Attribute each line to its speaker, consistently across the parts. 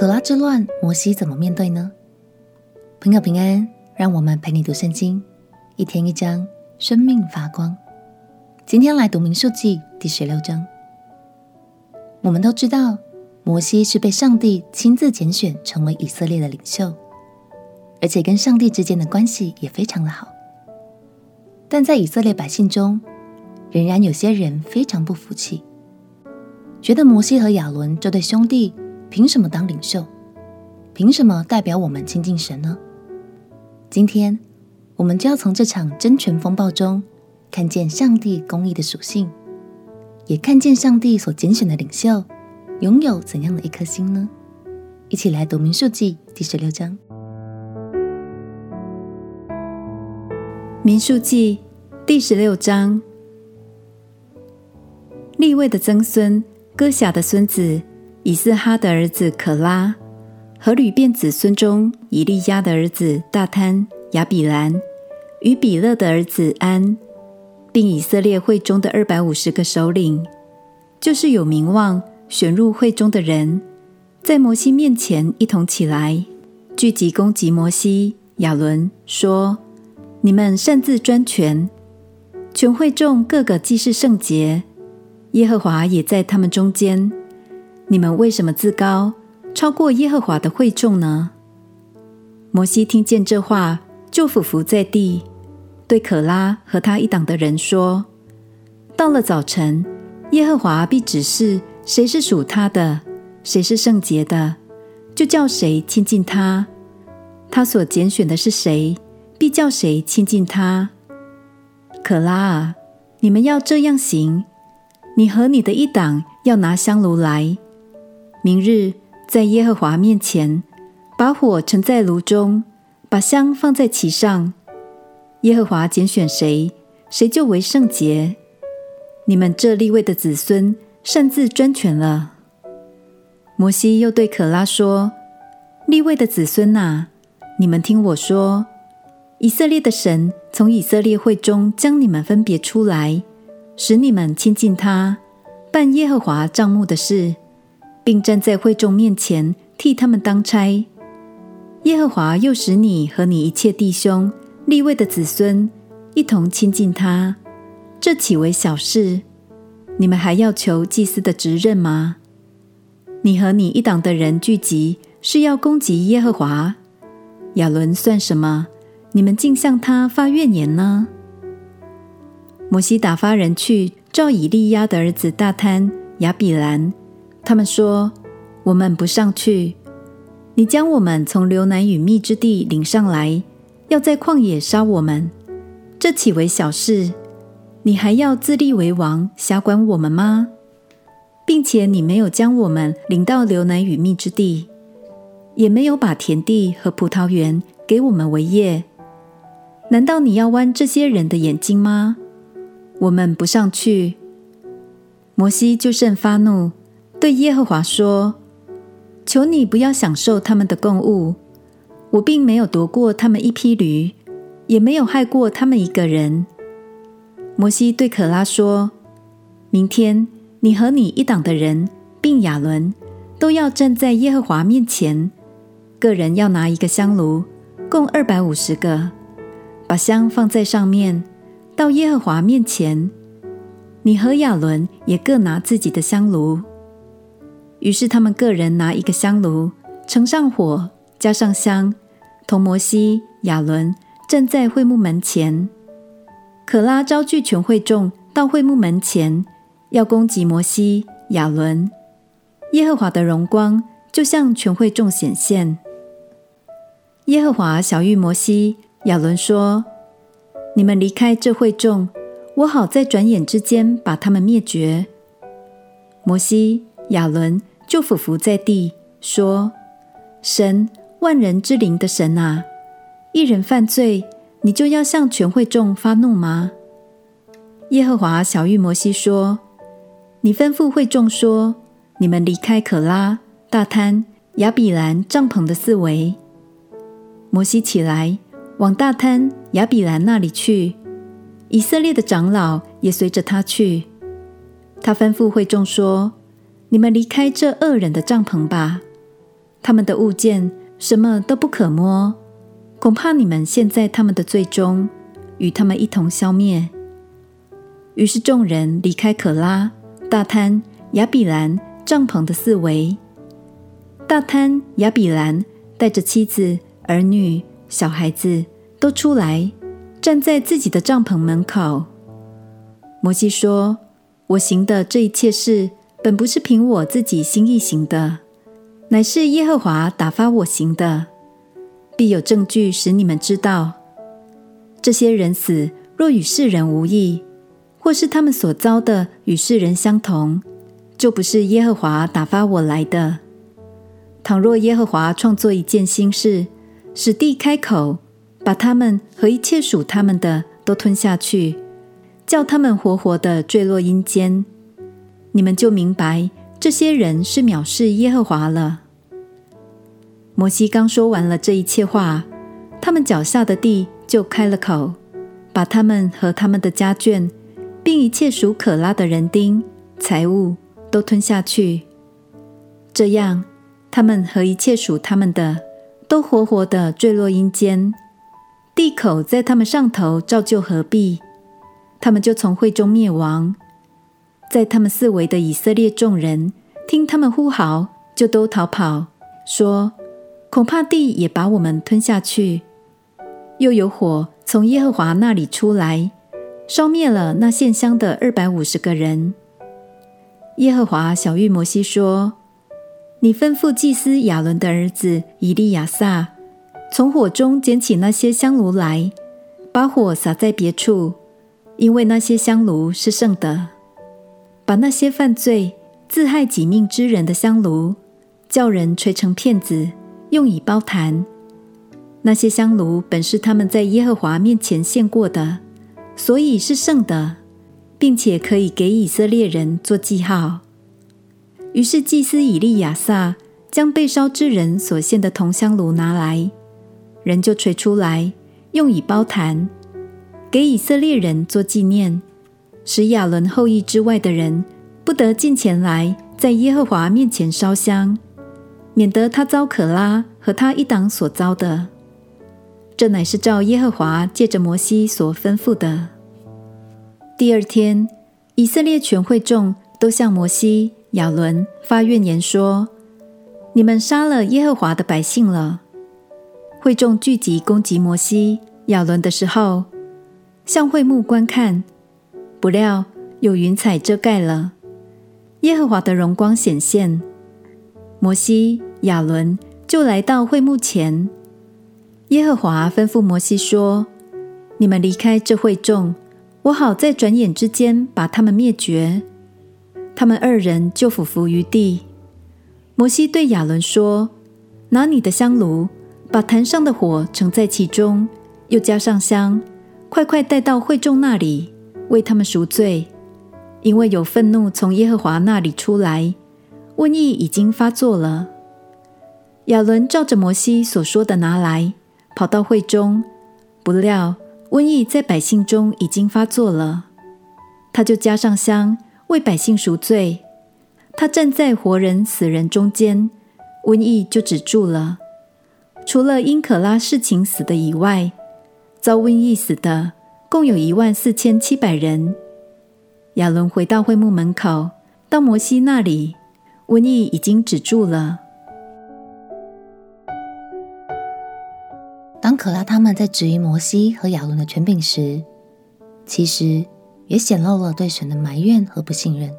Speaker 1: 可拉之乱，摩西怎么面对呢？朋友平安，让我们陪你读圣经，一天一章，生命发光。今天来读民数记第十六章。我们都知道，摩西是被上帝亲自拣选成为以色列的领袖，而且跟上帝之间的关系也非常的好。但在以色列百姓中，仍然有些人非常不服气，觉得摩西和亚伦这对兄弟。凭什么当领袖？凭什么代表我们亲近神呢？今天，我们就要从这场争权风暴中，看见上帝公义的属性，也看见上帝所拣选的领袖拥有怎样的一颗心呢？一起来读民数记第十六章。
Speaker 2: 民数记第十六章，立位的曾孙哥辖的孙子。以斯哈的儿子可拉和吕便子孙中以利亚的儿子大贪、亚比兰与比勒的儿子安，并以色列会中的二百五十个首领，就是有名望选入会中的人，在摩西面前一同起来，聚集攻击摩西、亚伦，说：“你们擅自专权，全会众个个既是圣洁，耶和华也在他们中间。”你们为什么自高，超过耶和华的会众呢？摩西听见这话，就俯伏在地，对可拉和他一党的人说：“到了早晨，耶和华必指示谁是属他的，谁是圣洁的，就叫谁亲近他。他所拣选的是谁，必叫谁亲近他。可拉啊，你们要这样行，你和你的一党要拿香炉来。”明日在耶和华面前，把火盛在炉中，把香放在其上。耶和华拣选谁，谁就为圣洁。你们这立位的子孙擅自专权了。摩西又对可拉说：“立位的子孙哪，你们听我说，以色列的神从以色列会中将你们分别出来，使你们亲近他，办耶和华帐幕的事。”并站在会众面前替他们当差。耶和华又使你和你一切弟兄、立位的子孙一同亲近他，这岂为小事？你们还要求祭司的职任吗？你和你一党的人聚集，是要攻击耶和华。亚伦算什么？你们竟向他发怨言呢？摩西打发人去召以利押的儿子大坍、亚比兰。他们说：“我们不上去。你将我们从流奶与蜜之地领上来，要在旷野杀我们，这岂为小事？你还要自立为王，辖管我们吗？并且你没有将我们领到流奶与蜜之地，也没有把田地和葡萄园给我们为业。难道你要剜这些人的眼睛吗？我们不上去。”摩西就甚发怒。对耶和华说：“求你不要享受他们的供物。我并没有夺过他们一匹驴，也没有害过他们一个人。”摩西对可拉说：“明天你和你一党的人，并亚伦，都要站在耶和华面前，各人要拿一个香炉，共二百五十个，把香放在上面，到耶和华面前。你和亚伦也各拿自己的香炉。”于是他们各人拿一个香炉，盛上火，加上香，同摩西、亚伦站在会幕门前。可拉招聚全会众到会幕门前，要攻击摩西、亚伦。耶和华的荣光就向全会众显现。耶和华晓諭摩西、亚伦说：“你们离开这会众，我好在转眼之间把他们灭绝。”摩西、亚伦。就俯伏在地说：“神，万人之灵的神啊，一人犯罪，你就要向全会众发怒吗？”耶和华晓諭摩西说：“你吩咐会众说，你们离开可拉、大滩、亚比兰帐篷的四围。”摩西起来，往大滩、亚比兰那里去，以色列的长老也随着他去。他吩咐会众说。你们离开这恶人的帐篷吧！他们的物件什么都不可摸，恐怕你们陷在他们的罪中，与他们一同消灭。”于是众人离开可拉、大滩、亚比兰帐篷的四围。大滩、亚比兰带着妻子、儿女、小孩子都出来，站在自己的帐篷门口。摩西说：“我行的这一切事，本不是凭我自己心意行的，乃是耶和华打发我行的。必有证据使你们知道，这些人死若与世人无异，或是他们所遭的与世人相同，就不是耶和华打发我来的。”倘若耶和华创作一件新事，使地开口，把他们和一切属他们的都吞下去，叫他们活活的坠落阴间，你们就明白这些人是藐视耶和华了。摩西刚说完了这一切话，他们脚下的地就开了口，把他们和他们的家眷，并一切属可拉的人丁财物都吞下去。这样。他们和一切属他们的，都活活的坠落阴间，地口在他们上头照旧合闭，他们就从会中灭亡。在他们四围的以色列众人听他们呼号，就都逃跑，说：恐怕地也把我们吞下去。又有火从耶和华那里出来，烧灭了那献香的二百五十个人。耶和华晓諭摩西说。你吩咐祭司亚伦的儿子以利亚撒，从火中捡起那些香炉来，把火撒在别处，因为那些香炉是圣的。把那些犯罪自害己命之人的香炉，叫人锤成片子，用以包坛。那些香炉本是他们在耶和华面前献过的，所以是圣的，并且可以给以色列人做记号。于是祭司以利亚撒将被烧之人所献的铜香炉拿来，人就锤出来，用以包坛，给以色列人做纪念，使亚伦后裔之外的人不得近前来，在耶和华面前烧香，免得他遭可拉和他一党所遭的。这乃是照耶和华借着摩西所吩咐的。第二天，以色列全会众都向摩西。亚伦发怨言说：“你们杀了耶和华的百姓了。”会众聚集攻击摩西、亚伦的时候，向会幕观看，不料有云彩遮盖了，耶和华的荣光显现。摩西、亚伦就来到会幕前。耶和华吩咐摩西说：“你们离开这会众，我好在转眼之间把他们灭绝。”他们二人就俯伏于地。摩西对亚伦说：“拿你的香炉，把坛上的火盛在其中，又加上香，快快带到会众那里，为他们赎罪，因为有愤怒从耶和华那里出来，瘟疫已经发作了。”亚伦照着摩西所说的拿来，跑到会中，不料瘟疫在百姓中已经发作了，他就加上香。为百姓赎罪，他站在活人死人中间，瘟疫就止住了。除了因可拉事情死的以外，遭瘟疫死的共有一万四千七百人。亚伦回到会幕门口，到摩西那里，瘟疫已经止住了。
Speaker 1: 当可拉他们在质疑摩西和亚伦的权柄时，其实。也显露了对神的埋怨和不信任。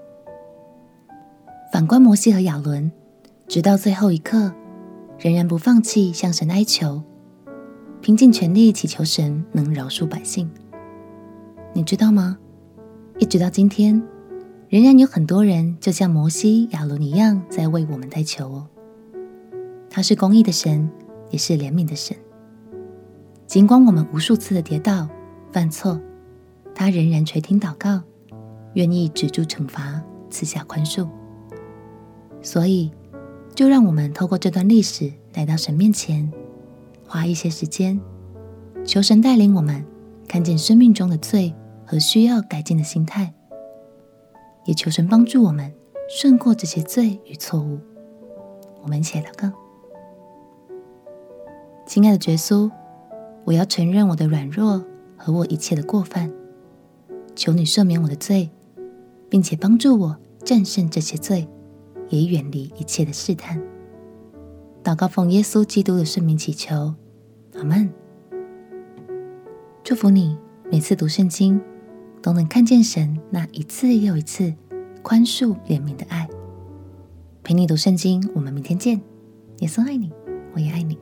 Speaker 1: 反观摩西和亚伦，直到最后一刻，仍然不放弃向神哀求，拼尽全力祈求神能饶恕百姓。你知道吗？一直到今天，仍然有很多人就像摩西、亚伦一样，在为我们代求哦。他是公义的神，也是怜悯的神。尽管我们无数次的跌倒、犯错。他仍然垂听祷告，愿意止住惩罚，赐下宽恕。所以，就让我们透过这段历史来到神面前，花一些时间，求神带领我们看见生命中的罪和需要改进的心态，也求神帮助我们胜过这些罪与错误。我们一起来祷告：亲爱的耶稣，我要承认我的软弱和我一切的过犯，求你赦免我的罪，并且帮助我战胜这些罪，也远离一切的试探。祷告奉耶稣基督的圣名祈求，阿门。祝福你，每次读圣经都能看见神那一次又一次宽恕怜悯的爱。陪你读圣经，我们明天见。耶稣爱你，我也爱你。